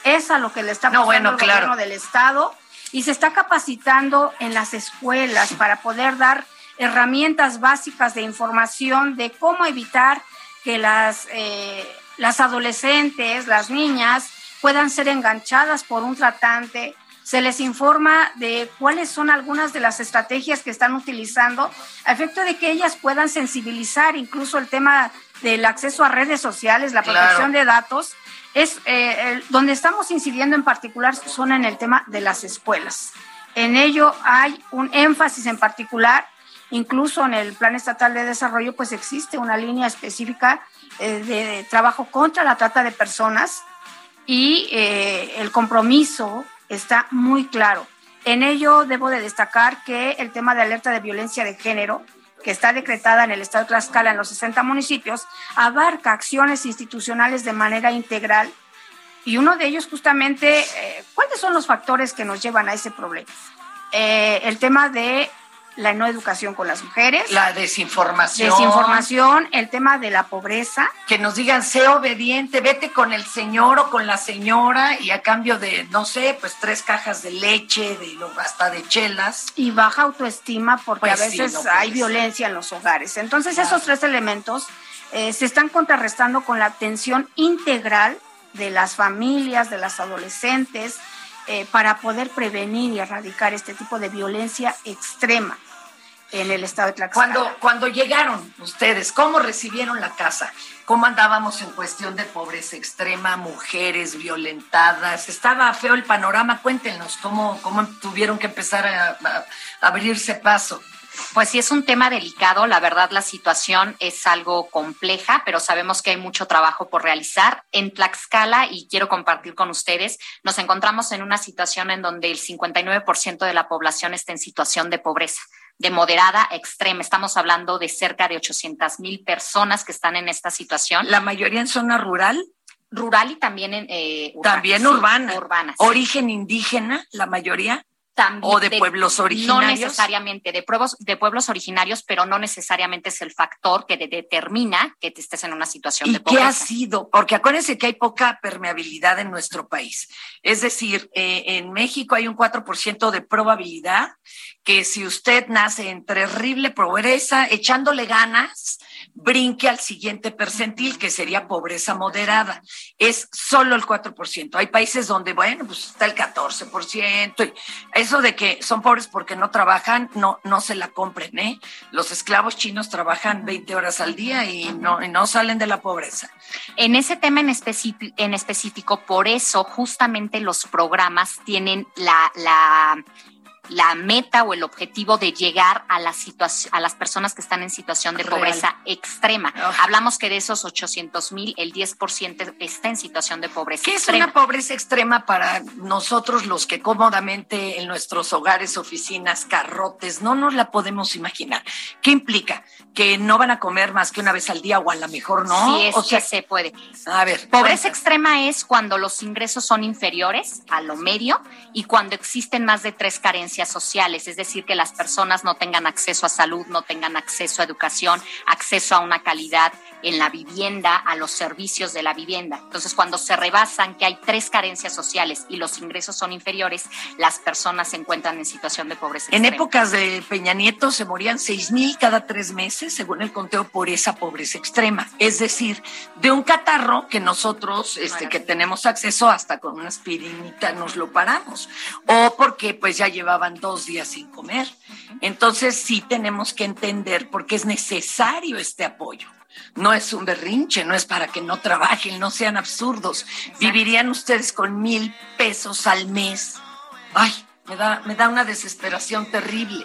Es a lo que le está pasando el gobierno del Estado y se está capacitando en las escuelas para poder dar herramientas básicas de información de cómo evitar que las, eh, las adolescentes, las niñas, puedan ser enganchadas por un tratante. Se les informa de cuáles son algunas de las estrategias que están utilizando a efecto de que ellas puedan sensibilizar incluso el tema del acceso a redes sociales, la protección de datos. Es eh, donde estamos incidiendo en particular son en el tema de las escuelas. En ello hay un énfasis en particular Incluso en el Plan Estatal de Desarrollo, pues existe una línea específica eh, de trabajo contra la trata de personas y eh, el compromiso está muy claro. En ello debo de destacar que el tema de alerta de violencia de género, que está decretada en el estado de Tlaxcala en los 60 municipios, abarca acciones institucionales de manera integral y uno de ellos justamente, eh, ¿cuáles son los factores que nos llevan a ese problema? el tema de la no educación con las mujeres. La desinformación. Desinformación, el tema de la pobreza. Que nos digan, sé obediente, vete con el señor o con la señora y a cambio de, no sé, pues tres cajas de leche, de hasta de chelas. Y baja autoestima porque pues a veces hay violencia en los hogares. Entonces esos tres elementos eh, se están contrarrestando con la atención integral de las familias, de las adolescentes, eh, para poder prevenir y erradicar este tipo de violencia extrema en el estado de Tlaxcala. Cuando, cuando llegaron ustedes, ¿cómo recibieron la casa? ¿Cómo andábamos en cuestión de pobreza extrema, mujeres violentadas? Estaba feo el panorama, cuéntenos cómo, cómo tuvieron que empezar a, abrirse paso. Pues sí, es un tema delicado. La verdad, la situación es algo compleja, pero sabemos que hay mucho trabajo por realizar. En Tlaxcala, y quiero compartir con ustedes, nos encontramos en una situación en donde el 59% de la población está en situación de pobreza de moderada extrema. Estamos hablando de cerca de 800 mil personas que están en esta situación. ¿La mayoría en zona rural? Rural y también en eh, También urbana. urbana Origen indígena, la mayoría o de, pueblos originarios. No necesariamente de pueblos, de pueblos originarios, pero no necesariamente es el factor que determina que te estés en una situación de pobreza. ¿Qué ha sido? Porque acuérdense que hay poca permeabilidad en nuestro país. Es decir, eh, en México hay un 4% de probabilidad que si usted nace en terrible pobreza, echándole ganas, brinque al siguiente percentil, que sería pobreza moderada. Es solo el 4%. Hay países donde, bueno, pues está el 14%. eso de que son pobres porque no trabajan, no, no se la compren, ¿eh? Los esclavos chinos trabajan 20 horas al día y no, no salen de la pobreza. En ese tema en, en específico, por eso justamente los programas tienen la la meta o el objetivo de llegar a la a las personas que están en situación de pobreza extrema. Hablamos que de esos 800 mil, el 10% está en situación de pobreza ¿Qué extrema. es una pobreza extrema para nosotros los que cómodamente en nuestros hogares, oficinas, carrotes, no nos la podemos imaginar? ¿Qué implica? ¿Que no van a comer más que una vez al día o a lo mejor no? Sí, es o sea, que se puede. A ver, Pobreza cuenta. extrema es cuando los ingresos son inferiores a lo medio y cuando existen más de tres carencias sociales, es decir, que las personas no tengan acceso a salud, no tengan acceso a educación, acceso a una calidad en la vivienda, a los servicios de la vivienda. Entonces, cuando se rebasan que hay tres carencias sociales y los ingresos son inferiores, las personas se encuentran en situación de pobreza En extrema. épocas de Peña Nieto se morían seis mil cada tres meses, según el conteo, por esa pobreza extrema. Es decir, de un catarro que nosotros, este, que tenemos acceso hasta con una aspirinita nos lo paramos. O porque pues ya llevaban dos días sin comer. Entonces sí tenemos que entender por qué es necesario este apoyo. No es un berrinche, no es para que no trabajen, no sean absurdos. ¿Vivirían ustedes con mil pesos al mes? Ay, me da, me da una desesperación terrible.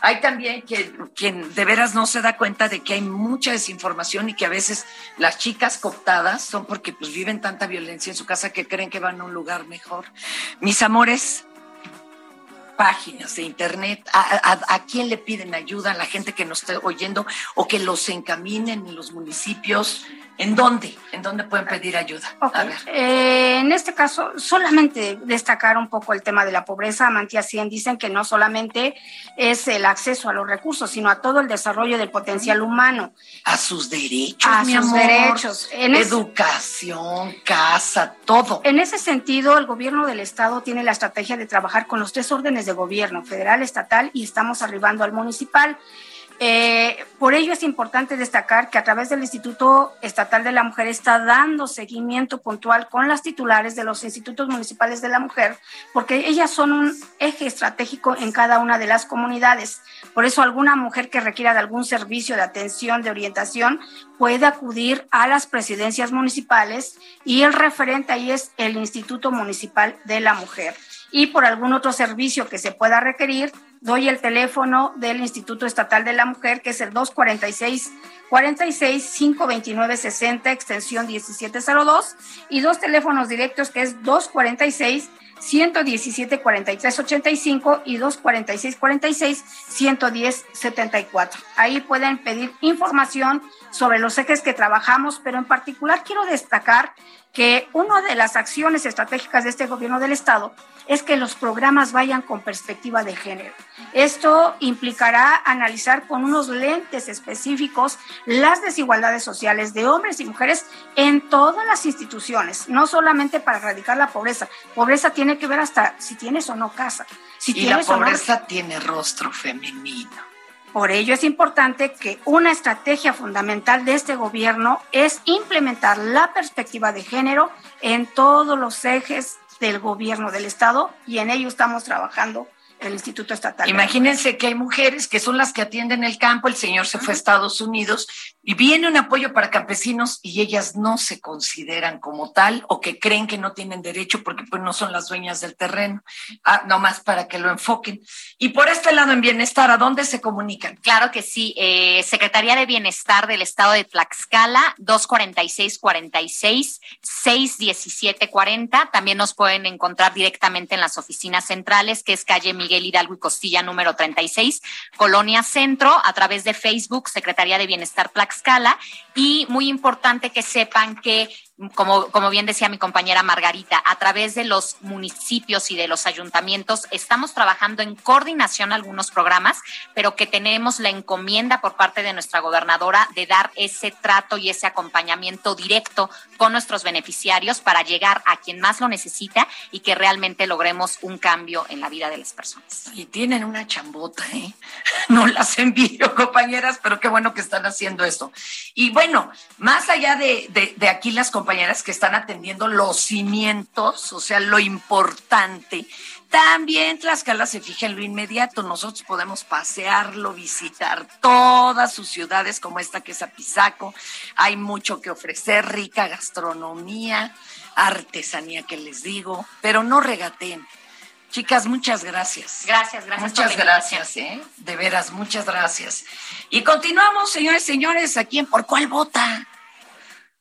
Hay también que, quien de veras no se da cuenta de que hay mucha desinformación y que a veces las chicas cooptadas son porque pues viven tanta violencia en su casa que creen que van a un lugar mejor. Mis amores, páginas de internet, a, a- quién le piden ayuda, a la gente que nos esté oyendo o que los encaminen en los municipios. ¿En dónde? ¿En dónde pueden pedir ayuda? A ver. Eh, en este caso, solamente destacar un poco el tema de la pobreza. Amantía 100 dicen que no solamente es el acceso a los recursos, sino a todo el desarrollo del potencial humano. A sus derechos, A mi sus amor. derechos. En Educación, casa, todo. En ese sentido, el gobierno del estado tiene la estrategia de trabajar con los tres órdenes de gobierno, federal, estatal y estamos arribando al municipal. Eh, por ello es importante destacar que a través del Instituto Estatal de la Mujer está dando seguimiento puntual con las titulares de los institutos municipales de la mujer, porque ellas son un eje estratégico en cada una de las comunidades. Por eso alguna mujer que requiera de algún servicio de atención, de orientación, puede acudir a las presidencias municipales y el referente ahí es el Instituto Municipal de la Mujer. Y por algún otro servicio que se pueda requerir, doy el teléfono del Instituto Estatal de la Mujer, que es el 246 46 529 60 extensión 1702 y dos teléfonos directos que es 246 117 43 85 y 246 46 110 74. Ahí pueden pedir información sobre los ejes que trabajamos, pero en particular quiero destacar que una de las acciones estratégicas de este gobierno del estado es que los programas vayan con perspectiva de género. Esto implicará analizar con unos lentes específicos las desigualdades sociales de hombres y mujeres en todas las instituciones, no solamente para erradicar la pobreza. Pobreza tiene que ver hasta si tienes o no casa, si y la tienes o no pobreza tiene rostro femenino. por ello es importante que una estrategia fundamental de este gobierno es implementar la perspectiva de género en todos los ejes del gobierno del Estado y en ello estamos trabajando el Instituto Estatal. Imagínense que hay mujeres que son las que atienden el campo, el señor se fue a Estados Unidos y viene un apoyo para campesinos y ellas no se consideran como tal o que creen que no tienen derecho porque pues no son las dueñas del terreno. Ah, nomás para que lo enfoquen. Y por este lado en bienestar, ¿a dónde se comunican? Claro que sí. Eh, Secretaría de Bienestar del Estado de Tlaxcala, 246-46, 617-40. También nos pueden encontrar directamente en las oficinas centrales, que es calle Miguel Hidalgo y Costilla número 36, Colonia Centro, a través de Facebook, Secretaría de Bienestar Tlaxcala. Y muy importante que sepan que como, como bien decía mi compañera Margarita, a través de los municipios y de los ayuntamientos estamos trabajando en coordinación algunos programas, pero que tenemos la encomienda por parte de nuestra gobernadora de dar ese trato y ese acompañamiento directo con nuestros beneficiarios para llegar a quien más lo necesita y que realmente logremos un cambio en la vida de las personas. Y tienen una chambota, ¿eh? No las envidio, compañeras, pero qué bueno que están haciendo esto. Y bueno, más allá de, de, de aquí las compañeras que están atendiendo los cimientos, o sea, lo importante, también Tlaxcala se fija en lo inmediato. Nosotros podemos pasearlo, visitar todas sus ciudades como esta que es Apizaco. Hay mucho que ofrecer, rica gastronomía, artesanía que les digo, pero no regateen Chicas, muchas gracias. Gracias, gracias. Muchas gracias, ¿eh? De veras, muchas gracias. Y continuamos, señores, señores, aquí en Por Cuál Vota.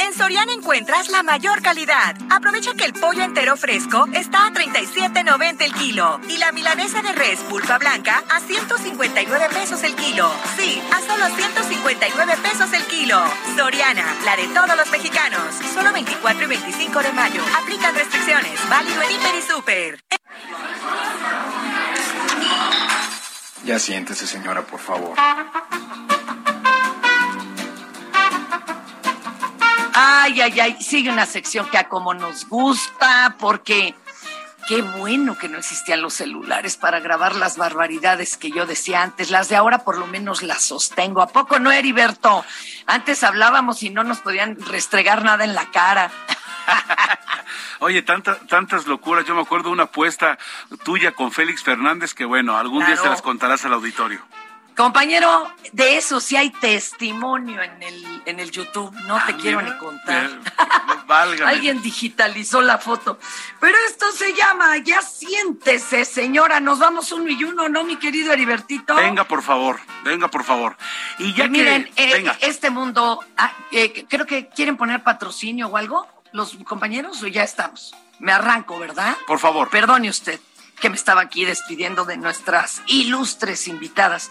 En Soriana encuentras la mayor calidad. Aprovecha que el pollo entero fresco está a 37.90 el kilo y la milanesa de res pulpa blanca a 159 pesos el kilo. Sí, a solo 159 pesos el kilo. Soriana, la de todos los mexicanos. Solo 24 y 25 de mayo. Aplican restricciones. Válido en Hiper y Super. Ya siéntese, señora, por favor. Ay, ay, ay, sigue una sección que a como nos gusta, porque qué bueno que no existían los celulares para grabar las barbaridades que yo decía antes. Las de ahora por lo menos las sostengo. ¿A poco no, Heriberto? Antes hablábamos y no nos podían restregar nada en la cara. Oye, tantas locuras. Yo me acuerdo de una apuesta tuya con Félix Fernández que, bueno, algún día se las contarás al auditorio. Compañero, de eso sí hay testimonio en el, en el YouTube, no te Ah, quiero mira, ni contar. válgame. Alguien digitalizó la foto. Pero esto se llama, ya siéntese, señora. Nos vamos uno y uno, ¿no, mi querido Heribertito? Venga, por favor, venga, por favor. Y ya Y miren, que... eh, venga. este mundo, ah, eh, creo que quieren poner patrocinio o algo, los compañeros, o ya estamos. Me arranco, ¿verdad? Por favor. Perdone usted que me estaba aquí despidiendo de nuestras ilustres invitadas.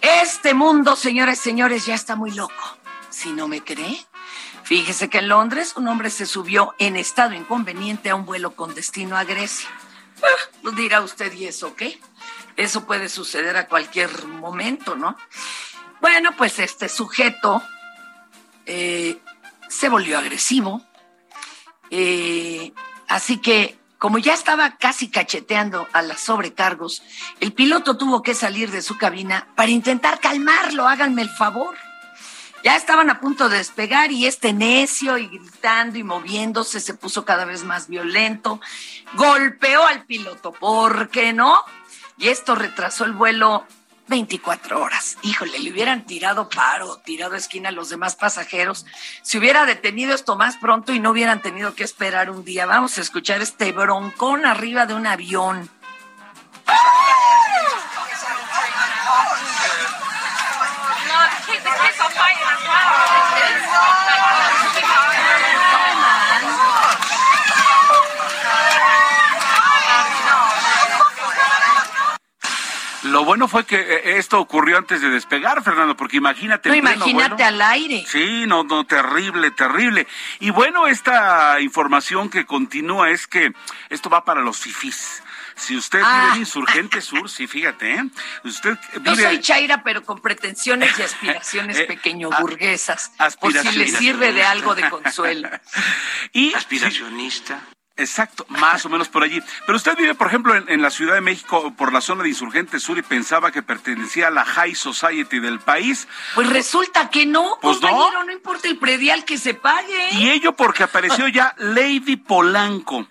Este mundo, señores, señores, ya está muy loco. Si no me cree, fíjese que en Londres un hombre se subió en estado inconveniente a un vuelo con destino a Grecia. Ah, lo dirá usted, ¿y eso qué? Eso puede suceder a cualquier momento, ¿no? Bueno, pues este sujeto eh, se volvió agresivo. Eh, así que, como ya estaba casi cacheteando a las sobrecargos, el piloto tuvo que salir de su cabina para intentar calmarlo, háganme el favor. Ya estaban a punto de despegar y este necio y gritando y moviéndose se puso cada vez más violento. Golpeó al piloto, ¿por qué no? Y esto retrasó el vuelo 24 horas. Híjole, le hubieran tirado paro, tirado esquina a los demás pasajeros. Se hubiera detenido esto más pronto y no hubieran tenido que esperar un día. Vamos a escuchar este broncón arriba de un avión. Lo bueno fue que eh, esto ocurrió antes de despegar, Fernando, porque imagínate. No, pleno imagínate vuelo. al aire. Sí, no, no, terrible, terrible. Y bueno, esta información que continúa es que esto va para los fifís. Si usted Ah. vive en Insurgente Sur, sí, fíjate, ¿eh? Usted Yo vive... soy Chaira, pero con pretensiones y aspiraciones Eh, pequeño a- burguesas. Por si le aspiracionista. sirve de algo de consuelo. Y aspiracionista. Exacto, más o menos por allí. Pero usted vive, por ejemplo, en, en la Ciudad de México, por la zona de Insurgente Sur y pensaba que pertenecía a la High Society del país. Pues resulta que no, Pues no. compañero, no. importa el predial que se pague. Y ello porque apareció ya Lady Polanco,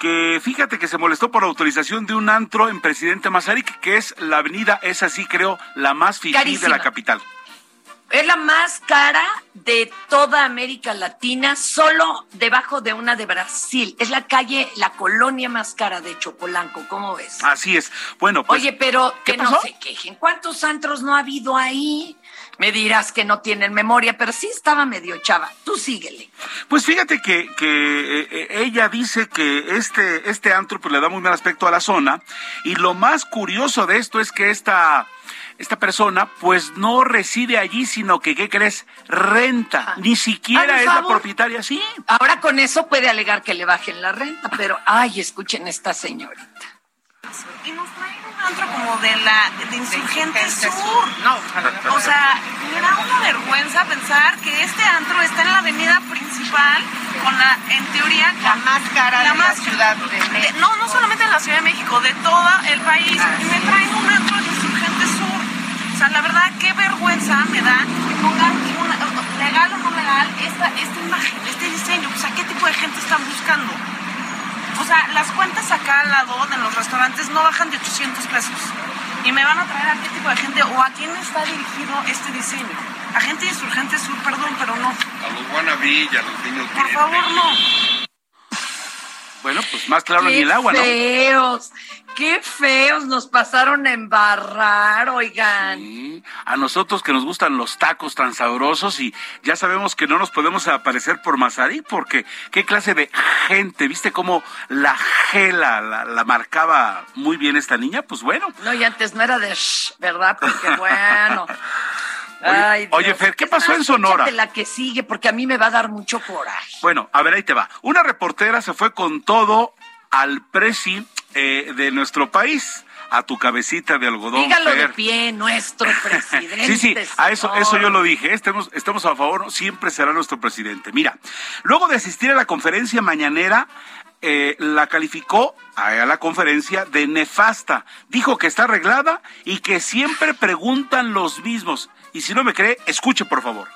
que fíjate que se molestó por autorización de un antro en Presidente Mazarik, que es la avenida, es así creo, la más fifí de la capital. Es la más cara de toda América Latina, solo debajo de una de Brasil. Es la calle, la colonia más cara de Chopolanco, ¿cómo ves? Así es. Bueno, pues... Oye, pero ¿qué que no pasó? se quejen. ¿Cuántos antros no ha habido ahí? Me dirás que no tienen memoria, pero sí estaba medio chava. Tú síguele. Pues fíjate que, que eh, eh, ella dice que este, este antro pues, le da muy mal aspecto a la zona y lo más curioso de esto es que esta, esta persona pues no reside allí, sino que, ¿qué crees? Renta. Ni siquiera es la propietaria, sí. Ahora con eso puede alegar que le bajen la renta, pero ay, escuchen esta señorita. y nos traen un antro como de la de Insurgente Sur. No, o sea, me da una vergüenza pensar que este antro está en la avenida principal con la, en teoría, la más cara de la más Ciudad de de- México. no, no solamente de la Ciudad de México, de todo el país. Y me traen un antro de Insurgente Sur. O sea, la verdad, qué vergüenza me da que pongan una, legal o no legal, esta, esta imagen, este diseño, o sea, ¿qué tipo de gente están buscando? O sea, las cuentas acá al lado de los restaurantes no bajan de 800 pesos. Y me van a traer a qué tipo de gente o a quién está dirigido este diseño. A gente insurgente sur, perdón, pero no. A los wannabe a los niños Por favor, no. Bueno, pues más claro ni Qué el agua, ¿no? feos, qué feos nos pasaron a embarrar, oigan. Sí, A nosotros que nos gustan los tacos tan sabrosos y ya sabemos que no nos podemos aparecer por Mazarí porque qué clase de gente, ¿viste cómo la gela la, la marcaba muy bien esta niña? Pues bueno. No, y antes no era de shh, ¿verdad? Porque bueno. Ay, Oye. Fer, ¿qué pasó más, en Sonora? la que sigue, porque a mí me va a dar mucho coraje. Bueno, a ver, ahí te va. Una reportera se fue con todo al presi eh, de nuestro país, a tu cabecita de algodón. Dígalo de pie, nuestro presidente. Sí, sí, a eso, señor. eso yo lo dije, estemos, estamos a favor, siempre será nuestro presidente. Mira, luego de asistir a la conferencia mañanera, eh, la calificó a, la conferencia de nefasta. Dijo que está arreglada y que siempre preguntan los mismos. Y si no me cree, escuche por favor.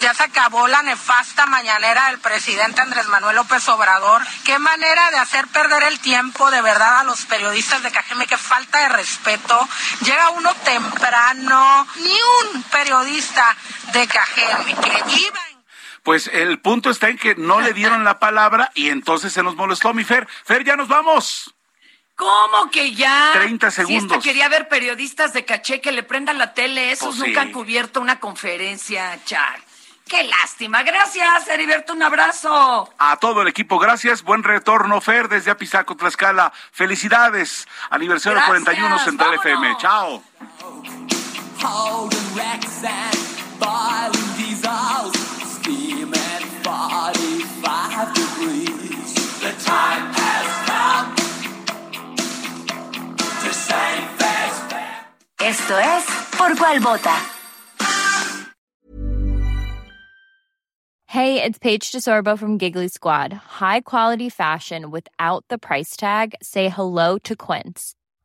Ya se acabó la nefasta mañanera del presidente Andrés Manuel López Obrador. Qué manera de hacer perder el tiempo de verdad a los periodistas de Cajeme, qué falta de respeto. Llega uno temprano, ni un periodista de Cajeme que iba Pues el punto está en que no le dieron la palabra y entonces se nos molestó mi Fer. Fer, ya nos vamos. ¿Cómo que ya? 30 Si esta segundos. quería ver periodistas de caché que le prendan la tele, esos Pues sí. nunca han cubierto una conferencia, Char. Qué lástima. Gracias, Heriberto, un abrazo. A todo el equipo, gracias. Buen retorno, Fer, desde Apizaco, Tlaxcala. Felicidades. Aniversario Gracias, 41 Central FM. Chao. 45 degrees. The time has come to save face. Esto es Por Cuál Vota. Hey, it's Paige DeSorbo from Giggly Squad. High quality fashion without the price tag. Say hello to Quince.